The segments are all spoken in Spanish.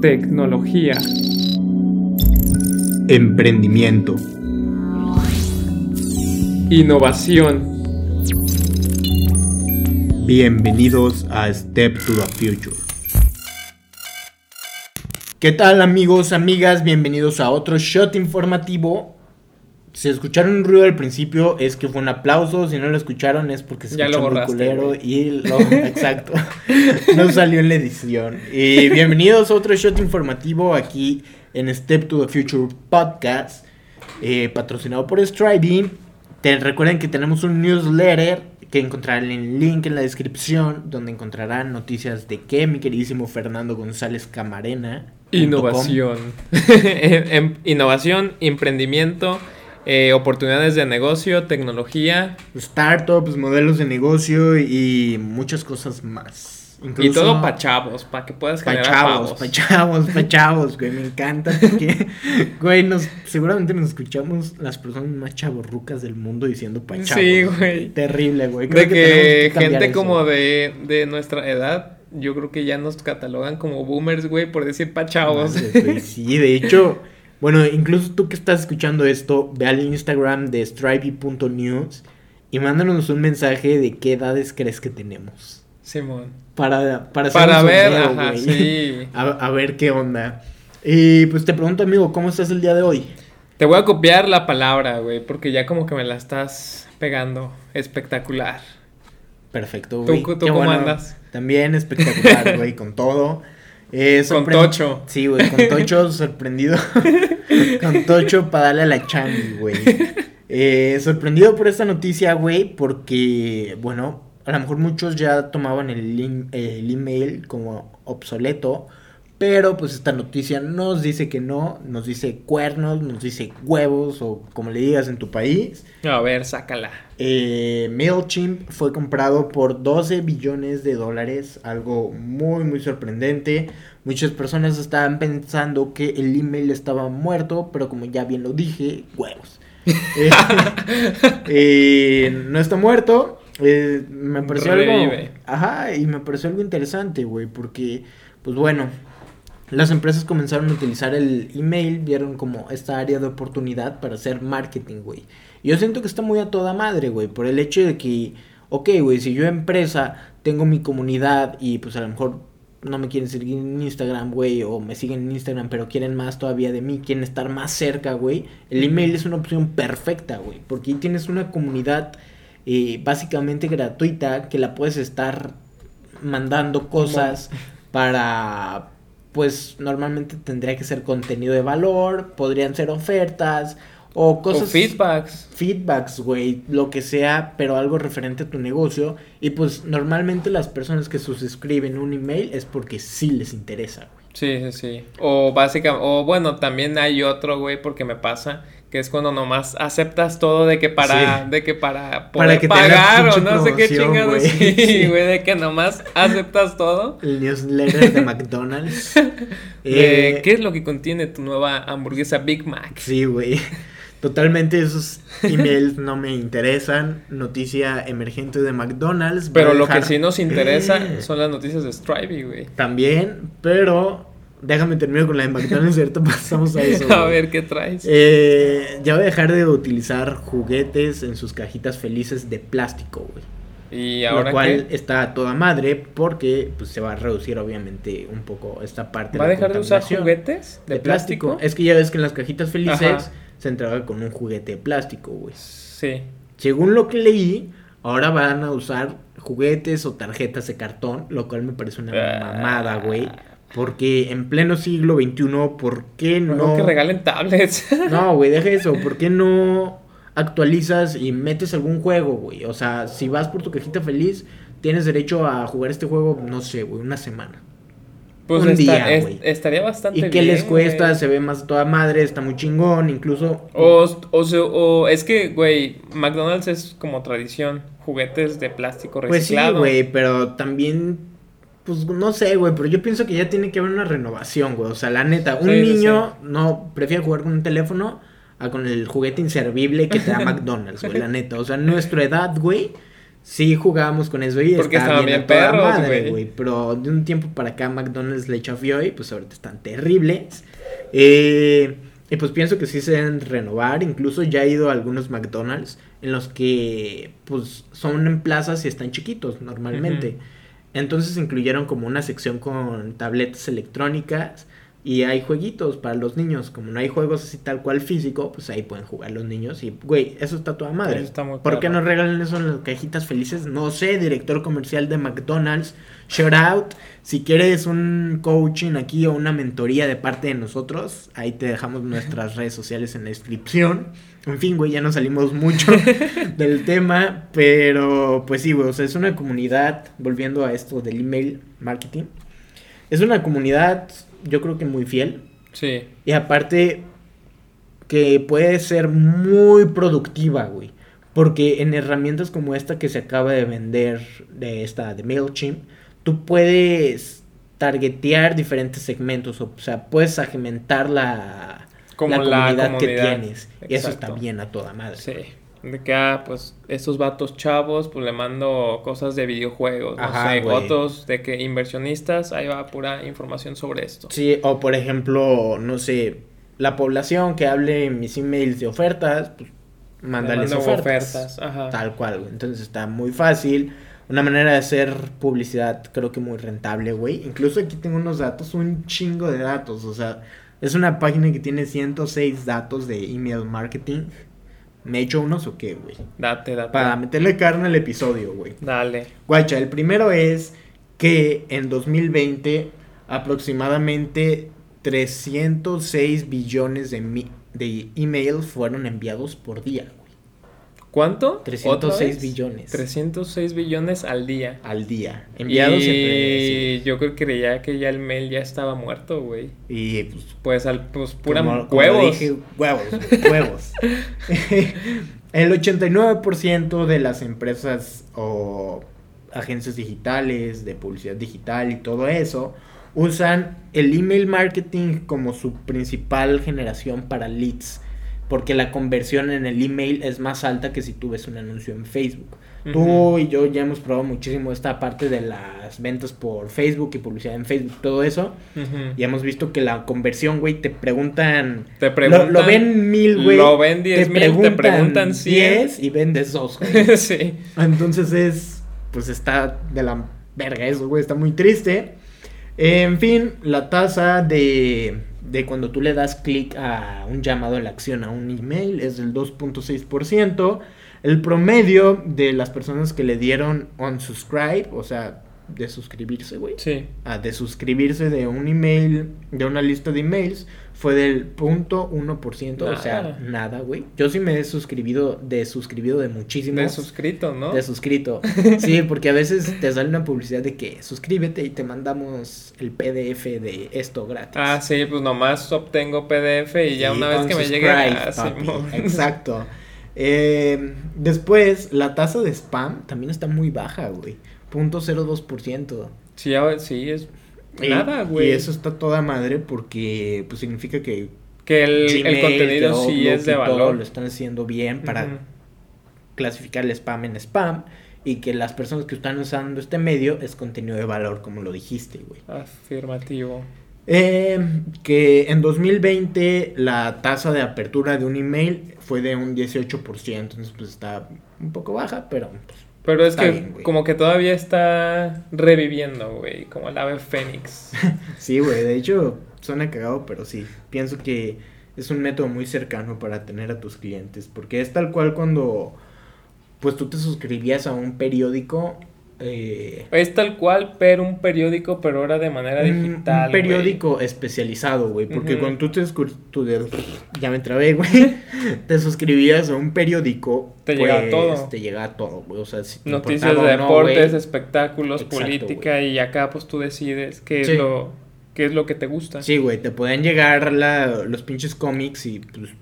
tecnología, emprendimiento, innovación. Bienvenidos a Step to the Future. ¿Qué tal amigos, amigas? Bienvenidos a otro shot informativo. Si escucharon un ruido al principio es que fue un aplauso, si no lo escucharon es porque se Ya escuchó muy culero y lo exacto. no salió en la edición. Y bienvenidos a otro shot informativo aquí en Step to the Future Podcast, eh, patrocinado por Striving. Te recuerden que tenemos un newsletter que encontrarán el link en la descripción, donde encontrarán noticias de que mi queridísimo Fernando González Camarena. Innovación. Em- em- innovación, emprendimiento, eh, oportunidades de negocio, tecnología startups, modelos de negocio y muchas cosas más. y todo para chavos, para que puedas pa' generar chavos, pavos. pa' chavos, pa' chavos, güey, me encanta porque, güey, nos, seguramente nos escuchamos las personas más chavorrucas del mundo diciendo pa' chavos. Sí, güey. Terrible, güey. Creo De que gente eso. como de, de nuestra edad, yo creo que ya nos catalogan como boomers, güey, por decir pa' chavos. Madre, güey, Sí, de hecho, bueno, incluso tú que estás escuchando esto, ve al Instagram de strivey.news y mándanos un mensaje de qué edades crees que tenemos. Simón. Para, para, Para ver, ajá, sí. A, a ver qué onda. Y pues te pregunto, amigo, ¿cómo estás el día de hoy? Te voy a copiar la palabra, güey, porque ya como que me la estás pegando. Espectacular. Perfecto, ¿Tú- güey. tú cómo bueno. andas? También espectacular, güey, con todo. Eh, Con tocho. Sí, güey, con Tocho sorprendido. con Tocho para darle a la changi, güey. Eh, sorprendido por esta noticia, güey, porque, bueno, a lo mejor muchos ya tomaban el, el email como obsoleto, pero pues esta noticia nos dice que no, nos dice cuernos, nos dice huevos o como le digas en tu país. A ver, sácala. Eh, MailChimp fue comprado por 12 billones de dólares, algo muy muy sorprendente. Muchas personas estaban pensando que el email estaba muerto, pero como ya bien lo dije, huevos. Eh, eh, no está muerto. eh, me pareció algo. Revive. Ajá, y me pareció algo interesante, güey, porque, pues bueno, las empresas comenzaron a utilizar el email, vieron como esta área de oportunidad para hacer marketing, güey. Yo siento que está muy a toda madre, güey, por el hecho de que, ok, güey, si yo empresa tengo mi comunidad y pues a lo mejor no me quieren seguir en Instagram, güey, o me siguen en Instagram, pero quieren más todavía de mí, quieren estar más cerca, güey, el email es una opción perfecta, güey, porque ahí tienes una comunidad eh, básicamente gratuita que la puedes estar mandando cosas para pues normalmente tendría que ser contenido de valor, podrían ser ofertas o cosas o feedbacks. feedbacks, güey, lo que sea, pero algo referente a tu negocio y pues normalmente las personas que suscriben un email es porque sí les interesa, güey. Sí, sí, sí. O básicamente, o bueno, también hay otro, güey, porque me pasa, que es cuando nomás aceptas todo de que para, Sí. de que para Para poder que te haga pagar o no sé qué chingados. Sí, Sí. güey, de que nomás aceptas todo. El newsletter de McDonald's. De, Eh, ¿Qué es lo que contiene tu nueva hamburguesa Big Mac? Sí, güey. Totalmente esos emails no me interesan. Noticia emergente de McDonald's. Pero lo que sí nos interesa son las noticias de Strivey, güey. También, pero déjame terminar con la de McDonald's ahorita pasamos a eso. A ver qué traes. Eh, ya voy a dejar de utilizar juguetes en sus cajitas felices de plástico, güey. y Lo ahora cual qué? está a toda madre porque pues, se va a reducir obviamente un poco esta parte ¿Va a dejar de usar juguetes de, de plástico? plástico. Es que ya ves que en las cajitas felices Ajá. se entrega con un juguete de plástico, güey. Sí. Según lo que leí, ahora van a usar juguetes o tarjetas de cartón, lo cual me parece una Ah. mamada, güey. Porque en pleno siglo XXI, ¿por qué No, no? que regalen tablets. No, güey, deja eso. ¿Por qué no actualizas y metes algún juego, güey? O sea, si vas por tu cajita feliz, tienes derecho a jugar este juego, no sé, güey, una semana. Pues Un está- día, estaría bastante ¿Y bien. qué les cuesta? güey. Se ve más toda madre, está muy chingón, incluso... O, o, o es que, güey, McDonald's es como tradición, juguetes de plástico Pues sí, reciclado. güey, pero también, pues no sé, güey, pero yo pienso que ya tiene que haber una renovación, güey. O sea, la neta, un Sí, sí, niño no prefiere jugar con un teléfono a con el juguete inservible que te da McDonald's, güey, la neta. O sea, nuestra edad, güey, sí jugábamos con eso y Porque estaba bien, toda madre, güey. Pero de un tiempo para acá McDonald's le chafió y pues ahorita están terribles. Eh, y pues pienso que sí se deben renovar. Incluso ya he ido a algunos McDonald's en los que pues son en plazas y están chiquitos normalmente. Entonces incluyeron como una sección con tabletas electrónicas y hay jueguitos para los niños. Como no hay juegos así tal cual físico, pues ahí pueden jugar los niños. Y, güey, eso está toda madre. Eso está ¿Por qué perro. no regalan eso en las cajitas felices? No sé, director comercial de McDonald's. Shout out. Si quieres un coaching aquí o una mentoría de parte de nosotros, ahí te dejamos nuestras redes sociales en la descripción. En fin, güey, ya no salimos mucho del tema, pero pues sí, güey, o sea, es una comunidad, volviendo a esto del email marketing, es una comunidad, yo creo que muy fiel, Sí. y aparte que puede ser muy productiva, güey. Porque en herramientas como esta que se acaba de vender, de esta de MailChimp, tú puedes targetear diferentes segmentos, o sea, puedes segmentar la, Como la la comunidad, que tienes. Y eso está bien a toda madre. Sí. De que, ah, pues, estos vatos chavos, pues le mando cosas de videojuegos, no sé, güey. otros de que inversionistas, ahí va pura información sobre esto. Sí, o por ejemplo, no sé, la población que hable en mis emails de ofertas, pues mándales ofertas. ofertas, ajá. Tal cual, güey. Entonces está muy fácil. Una manera de hacer publicidad creo que muy rentable, güey. Incluso aquí tengo unos datos, un chingo de datos. O sea, es una página que tiene 106 datos de email marketing. ¿Me he hecho unos o qué, güey? Date, date. Para meterle carne al episodio, güey. Dale. Guacha, el primero es que en 2020 aproximadamente 306 billones de, de emails fueron enviados por día. ¿Cuánto? ¿Otra 306 vez? billones 306 billones al día. al día. Enviados y yo creo que creía que ya el mail ya estaba muerto, güey. Y pues Pues al pues pura como- como huevos. dije, huevos, huevos. el 89% de las empresas o agencias digitales, de publicidad digital y todo eso, usan el email marketing como su principal generación para leads. Porque la conversión en el email es más alta que si tú ves un anuncio en Facebook. Tú y yo ya hemos probado muchísimo esta parte de las ventas por Facebook y publicidad en Facebook, todo eso. Y hemos visto que la conversión, güey, te preguntan. Te lo- preguntan. Lo, ven mil, güey. Lo ven 10,000, te preguntan 100. 10 y vendes dos, güey. sí. Entonces es. Pues está de la verga eso, güey. Está muy triste. En fin, la tasa de, de cuando tú le das clic a un llamado a la acción a un email es del 2.6%. El promedio de las personas que le dieron on subscribe, o sea, de suscribirse, güey Sí. a de suscribirse de un email, de una lista de emails, fue del punto uno por ciento, o sea, Nada. nada, güey. Yo sí me he suscribido, de suscribido de muchísimos. De suscrito, ¿no? De suscrito. Sí, porque a veces te sale una publicidad de que suscríbete y te mandamos el PDF de esto gratis. Ah, sí, pues nomás obtengo PDF y ya Sí, una vez que me llegue. ah. Exacto. Eh, después, la tasa de spam también está muy baja, güey. Punto cero dos por ciento. Sí, ya- sí, es Y- nada, güey. Y eso está toda madre porque pues significa que Que el, el contenido sí es de valor. lo están haciendo bien para clasificar el spam en spam y que las personas que están usando este medio es contenido de valor, como lo dijiste, güey. Afirmativo. Eh, que en 2020 la tasa de apertura de un email fue de un 18%, entonces pues está un poco baja, pero pues, Pero es Está que bien, como que todavía está reviviendo, güey, como el ave fénix. sí, güey, de hecho suena cagado, pero sí, pienso que es un método muy cercano para tener a tus clientes, porque es tal cual cuando pues tú te suscribías a un periódico eh, es tal cual, pero un periódico, pero ahora de manera un- digital. Un periódico especializado, güey. Porque cuando tú te tú ya me trabé, güey. Te suscribías a un periódico. Te llegaba pues, todo. Te llegaba todo, güey. O sea, si te güey. Noticias de no, deportes, espectáculos, Exacto, política y acá pues tú decides qué Sí. es lo qué es lo que te gusta. Sí, güey. Te podían llegar la- los pinches cómics y pues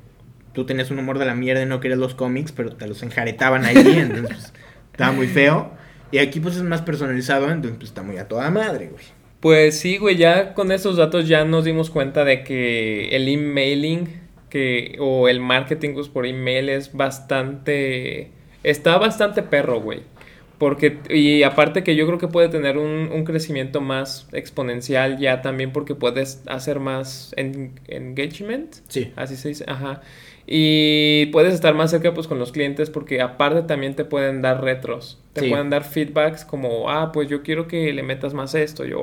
tú tenías un humor de la mierda y no querías los cómics, pero te los enjaretaban ahí. entonces, pues, estaba muy feo. Y aquí pues es más personalizado, entonces pues está muy a toda madre, güey. Pues sí, güey, ya con esos datos ya nos dimos cuenta de que el emailing que o el marketing pues, por email es bastante está bastante perro, güey. Porque, y aparte que yo creo que puede tener un, un crecimiento más exponencial ya también porque puedes hacer más en, engagement. Sí. Así se dice, ajá. Y puedes estar más cerca pues con los clientes porque aparte también te pueden dar retros. Te Sí. pueden dar feedbacks como, ah, pues yo quiero que le metas más esto, yo,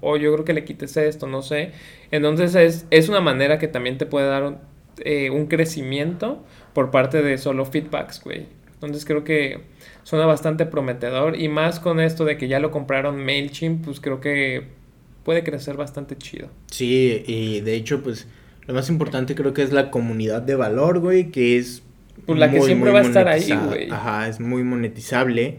o yo creo que le quites esto, no sé. Entonces es, es una manera que también te puede dar eh, un crecimiento por parte de solo feedbacks, güey. Entonces creo que suena bastante prometedor y más con esto de que ya lo compraron MailChimp, pues creo que puede crecer bastante chido. Sí, y de hecho, pues lo más importante creo que es la comunidad de valor, güey, que es... Pues la que siempre va a estar ahí, güey. Ajá, es muy monetizable.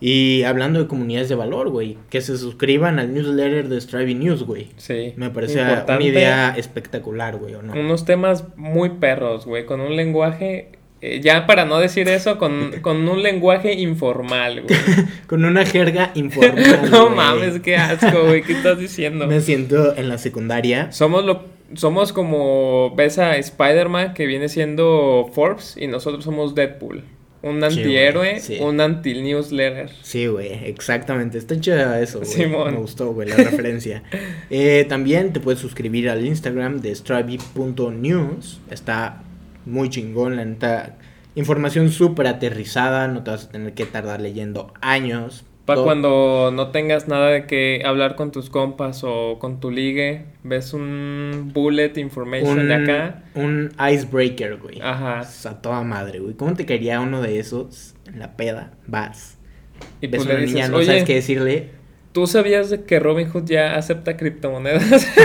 Y hablando de comunidades de valor, güey, que se suscriban al newsletter de Striving News, güey. Sí. Me parece Importante. una idea espectacular, güey, ¿o no? Unos temas muy perros, güey, con un lenguaje, eh, ya para no decir eso, con, con un lenguaje informal, güey. Con una jerga informal. no mames, qué asco, güey, ¿qué estás diciendo? Me siento en la secundaria. Somos lo somos como ves a Spider-Man que viene siendo Forbes y nosotros somos Deadpool. Un antihéroe, sí. un anti-newsletter. Sí, güey, exactamente. Está chido eso, güey. Simón. Me gustó, güey, la referencia. Eh, también te puedes suscribir al Instagram de Stravi.news. Está muy chingón, la neta. Información súper aterrizada, no te vas a tener que tardar leyendo años. Para cuando no tengas nada de que hablar con tus compas o con tu ligue, ves un bullet information un, de acá. un icebreaker, güey. Ajá. Es A toda madre, güey. ¿Cómo te quería uno de esos en la peda? Vas. Y Ves pues una le niña, no sabes qué decirle. ¿tú sabías de que Robinhood ya acepta criptomonedas?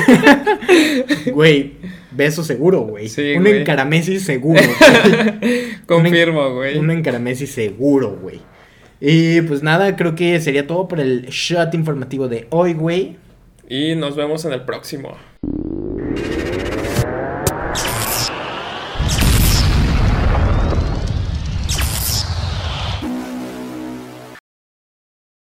Güey, beso seguro, güey. Sí, un güey. encaramesi seguro. güey. Confirmo, güey. Un encaramesi seguro, güey. Y pues nada, creo que sería todo por el shot informativo de hoy, güey. Y nos vemos en el próximo.